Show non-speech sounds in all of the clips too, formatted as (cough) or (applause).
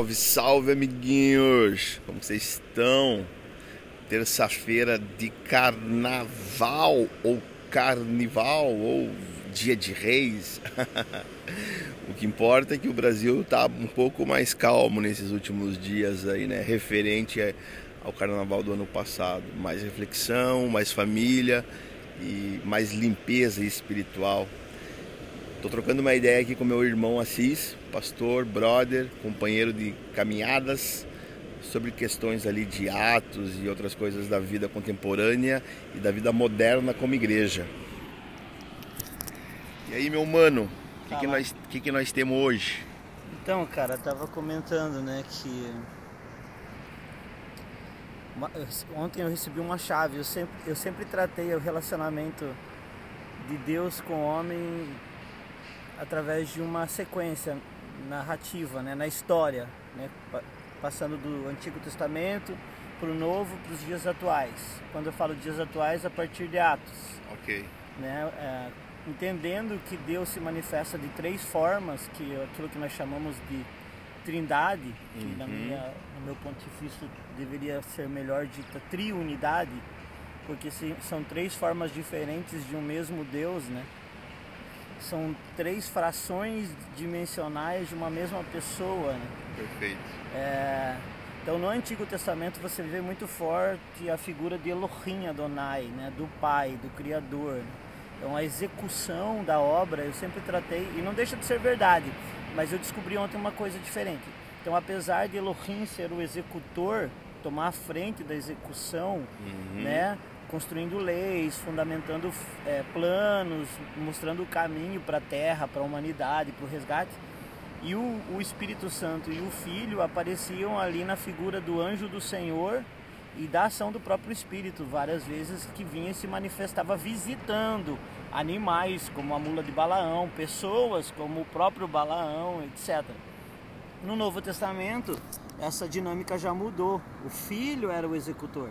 Salve, salve, amiguinhos! Como vocês estão? Terça-feira de carnaval, ou carnival, ou dia de reis. (laughs) o que importa é que o Brasil está um pouco mais calmo nesses últimos dias aí, né? Referente ao carnaval do ano passado. Mais reflexão, mais família e mais limpeza espiritual. Estou trocando uma ideia aqui com meu irmão Assis, pastor, brother, companheiro de caminhadas, sobre questões ali de atos e outras coisas da vida contemporânea e da vida moderna como igreja. E aí, meu mano, o que, que, nós, que, que nós temos hoje? Então, cara, tava comentando, né, que ontem eu recebi uma chave. Eu sempre, eu sempre tratei o relacionamento de Deus com o homem através de uma sequência narrativa, né, na história, né, passando do Antigo Testamento para o Novo, para os dias atuais. Quando eu falo dias atuais, a partir de Atos. Ok. Né, é, entendendo que Deus se manifesta de três formas, que é aquilo que nós chamamos de trindade, que uhum. na minha, no meu ponto de vista deveria ser melhor dita triunidade, porque são três formas diferentes de um mesmo Deus, né? São três frações dimensionais de uma mesma pessoa. Né? Perfeito. É, então no Antigo Testamento você vê muito forte a figura de Elohim Adonai, né? do Pai, do Criador. Então a execução da obra eu sempre tratei, e não deixa de ser verdade, mas eu descobri ontem uma coisa diferente. Então apesar de Elohim ser o executor, tomar a frente da execução, uhum. né? construindo leis, fundamentando é, planos, mostrando o caminho para a Terra, para a humanidade, para o resgate. E o, o, Espírito Santo e o Filho apareciam ali na figura do anjo do Senhor e da ação do próprio Espírito, várias vezes que vinha e se manifestava visitando animais, como a mula de Balaão, pessoas como o próprio Balaão, etc. No Novo Testamento, essa dinâmica já mudou. O Filho era o executor.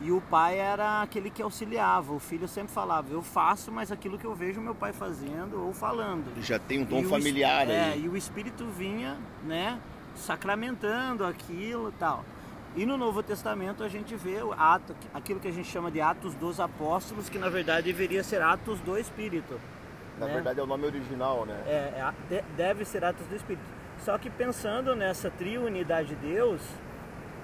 E o pai era aquele que auxiliava. O filho sempre falava: Eu faço, mas aquilo que eu vejo meu pai fazendo ou falando. Já tem um tom e familiar o, aí. É, e o espírito vinha, né, sacramentando aquilo tal. E no Novo Testamento a gente vê o ato, aquilo que a gente chama de Atos dos Apóstolos, que na verdade deveria ser Atos do Espírito. Na né? verdade é o nome original, né? É, é, deve ser Atos do Espírito. Só que pensando nessa triunidade de Deus,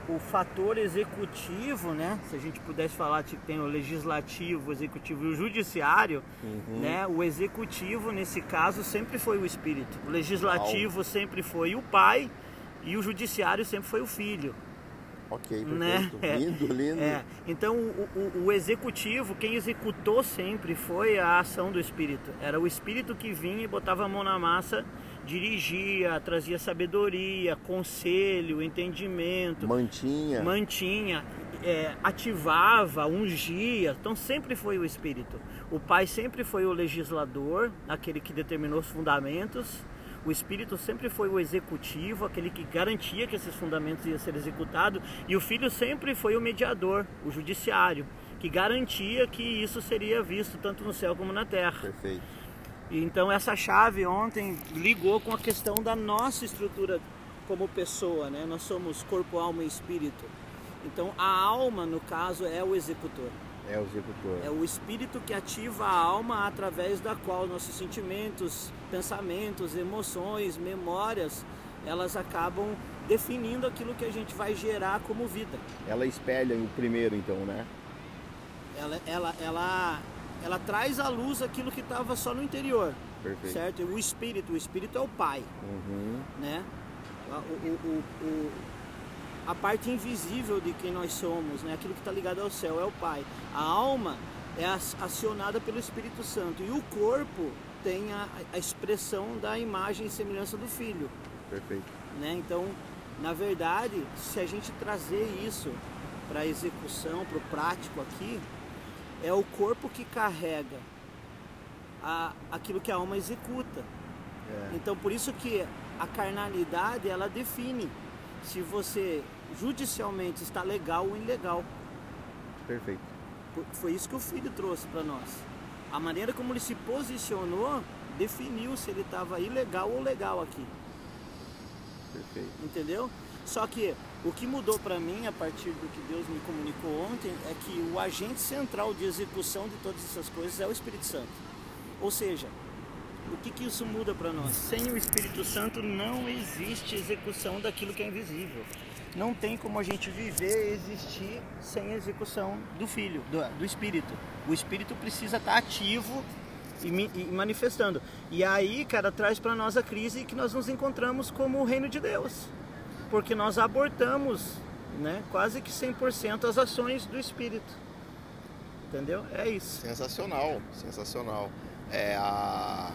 o fator executivo, né? Se a gente pudesse falar que tem o legislativo, o executivo e o judiciário, uhum. né? O executivo nesse caso sempre foi o espírito. O legislativo Uau. sempre foi o pai e o judiciário sempre foi o filho. Ok, né? É, lindo, lindo. É. Então o, o, o, executivo, quem executou sempre foi a ação do espírito. Era o espírito que vinha e botava a mão na massa dirigia, trazia sabedoria, conselho, entendimento. Mantinha. Mantinha, é, ativava, ungia. Então sempre foi o Espírito. O Pai sempre foi o legislador, aquele que determinou os fundamentos. O Espírito sempre foi o executivo, aquele que garantia que esses fundamentos iam ser executados. E o Filho sempre foi o mediador, o judiciário, que garantia que isso seria visto tanto no céu como na terra. Perfeito. Então essa chave ontem ligou com a questão da nossa estrutura como pessoa, né? Nós somos corpo, alma e espírito. Então a alma, no caso, é o executor. É o executor. É o espírito que ativa a alma através da qual nossos sentimentos, pensamentos, emoções, memórias, elas acabam definindo aquilo que a gente vai gerar como vida. Ela espelha o primeiro, então, né? Ela, ela, ela ela traz à luz aquilo que estava só no interior. Perfeito. Certo? O espírito, o espírito é o pai. Uhum. Né? O, o, o, a parte invisível de quem nós somos, né? aquilo que está ligado ao céu, é o pai. A alma é acionada pelo Espírito Santo e o corpo tem a, a expressão da imagem e semelhança do filho. Perfeito. Né? Então, na verdade, se a gente trazer isso para a execução, para o prático aqui, é o corpo que carrega a, aquilo que a alma executa. É. Então por isso que a carnalidade ela define se você judicialmente está legal ou ilegal. Perfeito. Foi isso que o filho trouxe para nós. A maneira como ele se posicionou definiu se ele estava ilegal ou legal aqui. Perfeito. Entendeu? Só que o que mudou para mim a partir do que Deus me comunicou ontem é que o agente central de execução de todas essas coisas é o Espírito Santo. Ou seja, o que, que isso muda para nós? Sem o Espírito Santo não existe execução daquilo que é invisível. Não tem como a gente viver e existir sem a execução do Filho, do, do Espírito. O Espírito precisa estar ativo e, e manifestando. E aí, cara, traz para nós a crise que nós nos encontramos como o reino de Deus porque nós abortamos né, quase que 100% as ações do Espírito. Entendeu? É isso. Sensacional, sensacional. É a...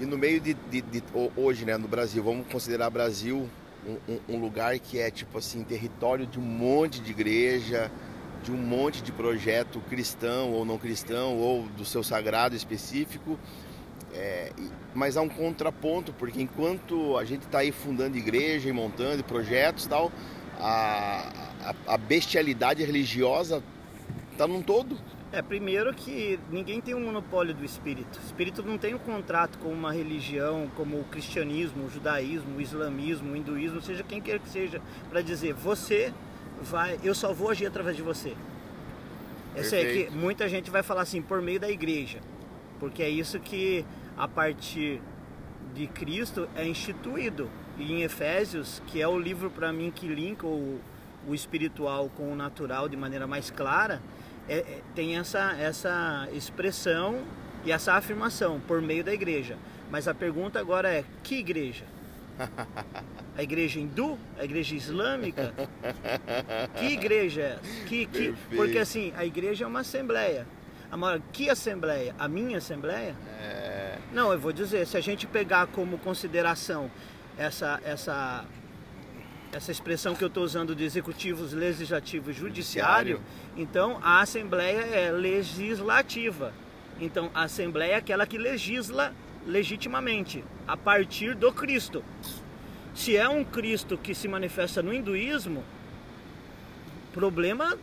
E no meio de, de, de hoje, né, no Brasil, vamos considerar Brasil um, um, um, lugar que é tipo assim, território de um monte de igreja, de um monte de projeto cristão ou não cristão, ou do seu sagrado específico. É, mas há um contraponto, porque enquanto a gente está aí fundando igreja e montando projetos e tal, a, a, a bestialidade religiosa está num todo. É, primeiro que ninguém tem um monopólio do espírito. O espírito não tem um contrato com uma religião como o cristianismo, o judaísmo, o islamismo, o hinduísmo, seja quem quer que seja, para dizer, você vai, eu só vou agir através de você. Essa é que muita gente vai falar assim, por meio da igreja. Porque é isso que a partir de Cristo é instituído. E em Efésios, que é o livro para mim que linka o, o espiritual com o natural de maneira mais clara, é, é, tem essa, essa expressão e essa afirmação por meio da igreja. Mas a pergunta agora é: que igreja? (laughs) A igreja hindu? A igreja islâmica? Que igreja é essa? Que, que, porque assim, a igreja é uma assembleia. A que assembleia? A minha assembleia? É... Não, eu vou dizer, se a gente pegar como consideração essa, essa, essa expressão que eu estou usando de executivos, legislativo e judiciário, judiciário, então a assembleia é legislativa. Então a assembleia é aquela que legisla legitimamente, a partir do Cristo. Se é um Cristo que se manifesta no hinduísmo, problema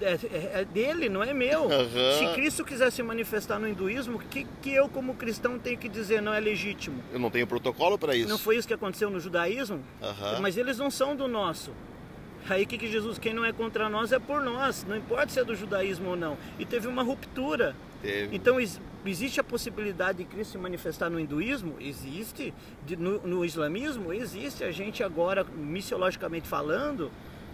é, é, é, dele, não é meu. Uhum. Se Cristo quiser se manifestar no hinduísmo, o que, que eu, como cristão, tenho que dizer não é legítimo? Eu não tenho protocolo para isso. Não foi isso que aconteceu no judaísmo? Uhum. Mas eles não são do nosso. Aí que, que Jesus, quem não é contra nós é por nós, não importa se é do judaísmo ou não. E teve uma ruptura. Teve. Então existe a possibilidade de Cristo se manifestar no hinduísmo? Existe. No, no islamismo? Existe. A gente agora, missiologicamente falando,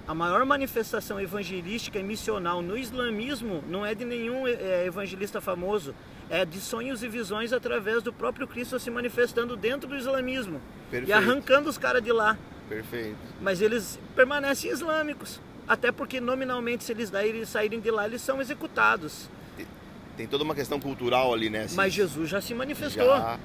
a maior manifestação evangelística e missional no islamismo não é de nenhum é, evangelista famoso, é de sonhos e visões através do próprio Cristo se manifestando dentro do islamismo Perfeito. e arrancando os caras de lá. Perfeito. Mas eles permanecem islâmicos, até porque nominalmente se eles saírem de lá eles são executados. Tem toda uma questão cultural ali, né? Mas Jesus já se manifestou. Já.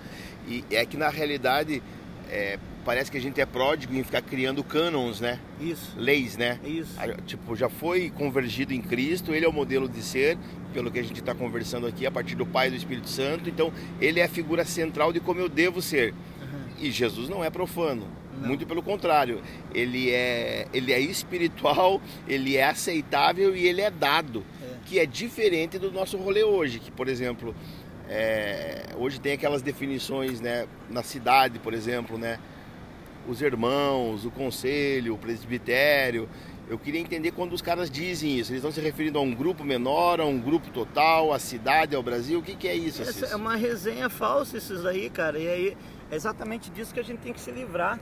E é que na realidade é, parece que a gente é pródigo em ficar criando cânons, né? Isso. Leis, né? Isso. Tipo, já foi convergido em Cristo, ele é o modelo de ser, pelo que a gente está conversando aqui, a partir do Pai e do Espírito Santo. Então, ele é a figura central de como eu devo ser. Uhum. E Jesus não é profano. Não. Muito pelo contrário, ele é, ele é espiritual, ele é aceitável e ele é dado, é. que é diferente do nosso rolê hoje, que por exemplo, é, hoje tem aquelas definições né, na cidade, por exemplo, né, os irmãos, o conselho, o presbitério. Eu queria entender quando os caras dizem isso. Eles estão se referindo a um grupo menor, a um grupo total, a cidade, ao Brasil. O que, que é isso? Essa é uma resenha falsa isso aí, cara. E aí é exatamente disso que a gente tem que se livrar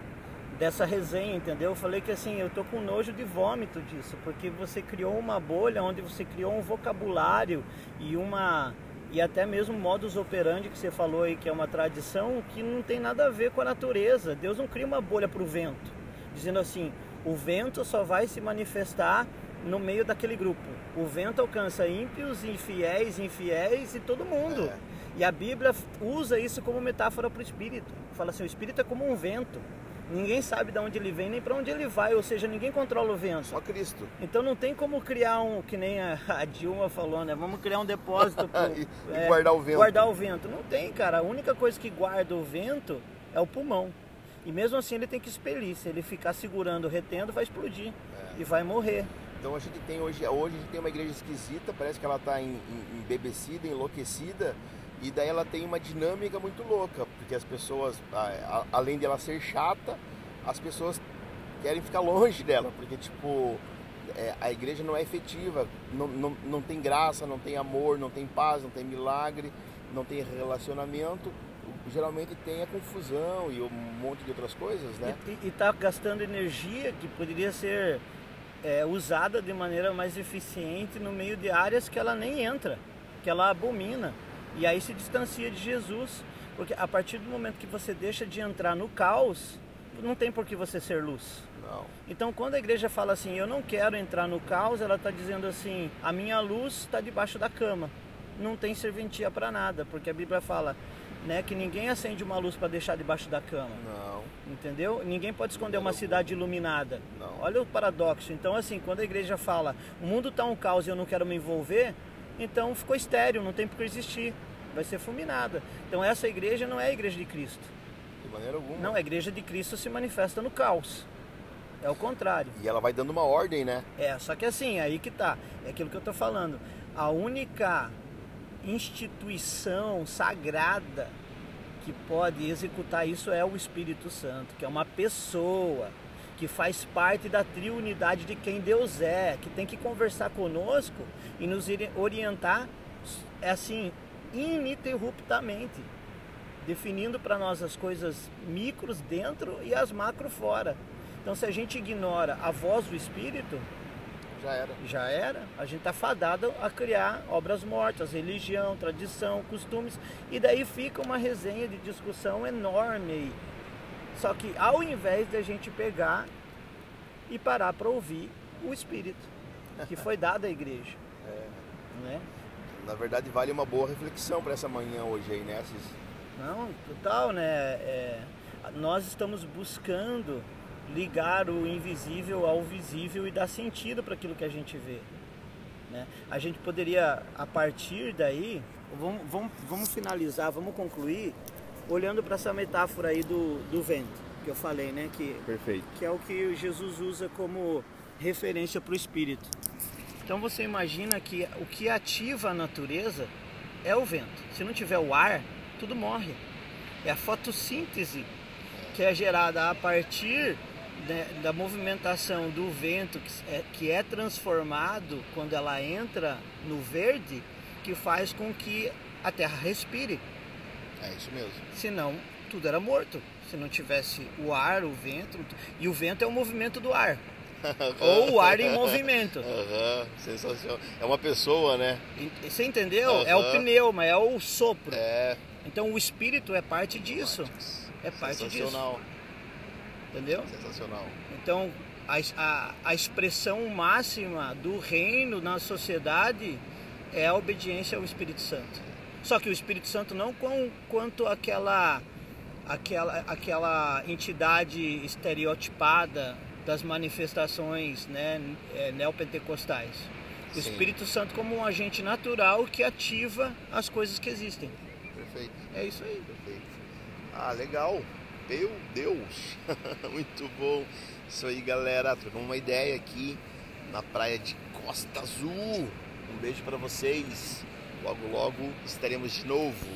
dessa resenha, entendeu? Eu falei que assim, eu tô com nojo de vômito disso, porque você criou uma bolha onde você criou um vocabulário e uma e até mesmo modus operandi que você falou aí, que é uma tradição que não tem nada a ver com a natureza. Deus não cria uma bolha para o vento, dizendo assim: o vento só vai se manifestar no meio daquele grupo. O vento alcança ímpios, infiéis, infiéis e todo mundo. É. E a Bíblia usa isso como metáfora para o espírito. Fala assim: o espírito é como um vento. Ninguém sabe de onde ele vem nem para onde ele vai, ou seja, ninguém controla o vento. Só Cristo. Então não tem como criar um, que nem a, Dilma falou, né? Vamos criar um depósito para (laughs) e, é, guardar o vento. Guardar o vento. Não tem, cara. A única coisa que guarda o vento é o pulmão. E mesmo assim ele tem que expelir. Se ele ficar segurando, retendo, vai explodir é. e vai morrer. Então a gente tem hoje, hoje a gente tem uma igreja esquisita, parece que ela está embebecida, enlouquecida e daí ela tem uma dinâmica muito louca, porque as pessoas, além de ela ser chata, as pessoas querem ficar longe dela, porque tipo é, a igreja não é efetiva, não, não, não tem graça, não tem amor, não tem paz, não tem milagre, não tem relacionamento. Geralmente tem a confusão e um monte de outras coisas, né? E está gastando energia que poderia ser é, usada de maneira mais eficiente no meio de áreas que ela nem entra, que ela abomina. E aí se distancia de Jesus. Porque a partir do momento que você deixa de entrar no caos, não tem por que você ser luz. Não. Então, quando a igreja fala assim, eu não quero entrar no caos, ela está dizendo assim, a minha luz está debaixo da cama. Não tem serventia para nada, porque a Bíblia fala né, que ninguém acende uma luz para deixar debaixo da cama. Não. Entendeu? Ninguém pode esconder uma cidade iluminada. Não. Olha o paradoxo. Então, assim, quando a igreja fala, o mundo está um caos e eu não quero me envolver, então ficou estéreo, não tem por que existir. Vai ser fulminada. Então, essa igreja não é a igreja de Cristo. De maneira alguma. Não, a igreja de Cristo se manifesta no caos. É o contrário. E ela vai dando uma ordem, né? É, só que assim, aí que tá. É aquilo que eu tô falando. A única instituição sagrada que pode executar isso é o Espírito Santo, que é uma pessoa que faz parte da triunidade de quem Deus é, que tem que conversar conosco e nos orientar assim ininterruptamente, definindo para nós as coisas micros dentro e as macro fora. Então, se a gente ignora a voz do Espírito, já era. Já era. A gente está fadado a criar obras mortas, religião, tradição, costumes, e daí fica uma resenha de discussão enorme. Só que ao invés de a gente pegar e parar para ouvir o Espírito que foi dado à igreja. (laughs) É. Né? Na verdade, vale uma boa reflexão para essa manhã hoje aí, né? Cis? Não, total, né? É, nós estamos buscando ligar o invisível ao visível e dar sentido para aquilo que a gente vê. Né? A gente poderia, a partir daí, vamos, vamos, vamos finalizar, vamos concluir, olhando para essa metáfora aí do, do vento, que eu falei, né? Que, Perfeito. Que é o que Jesus usa como referência para o espírito. Então você imagina que o que ativa a natureza é o vento. Se não tiver o ar, tudo morre. É a fotossíntese que é gerada a partir da movimentação do vento que é, que é transformado quando ela entra no verde, que faz com que a terra respire. É isso mesmo. Senão, tudo era morto. Se não tivesse o ar, o vento. E o vento é o movimento do ar. Ou o ar em movimento. Uhum, sensacional. É uma pessoa, né? Você entendeu? Uhum. É o pneuma, é o sopro. É. Então o espírito é parte disso. É parte disso. Entendeu? Sensacional. Então, a, a, a expressão máxima do reino na sociedade é a obediência ao Espírito Santo. Só que o Espírito Santo não com, quanto aquela, aquela, aquela entidade estereotipada das manifestações né, é, neopentecostais. O Sim. Espírito Santo como um agente natural que ativa as coisas que existem. Perfeito. É isso aí. Perfeito. Ah, legal. Meu Deus! (laughs) Muito bom. Isso aí, galera. Trocamos uma ideia aqui na praia de Costa Azul. Um beijo para vocês. Logo, logo estaremos de novo.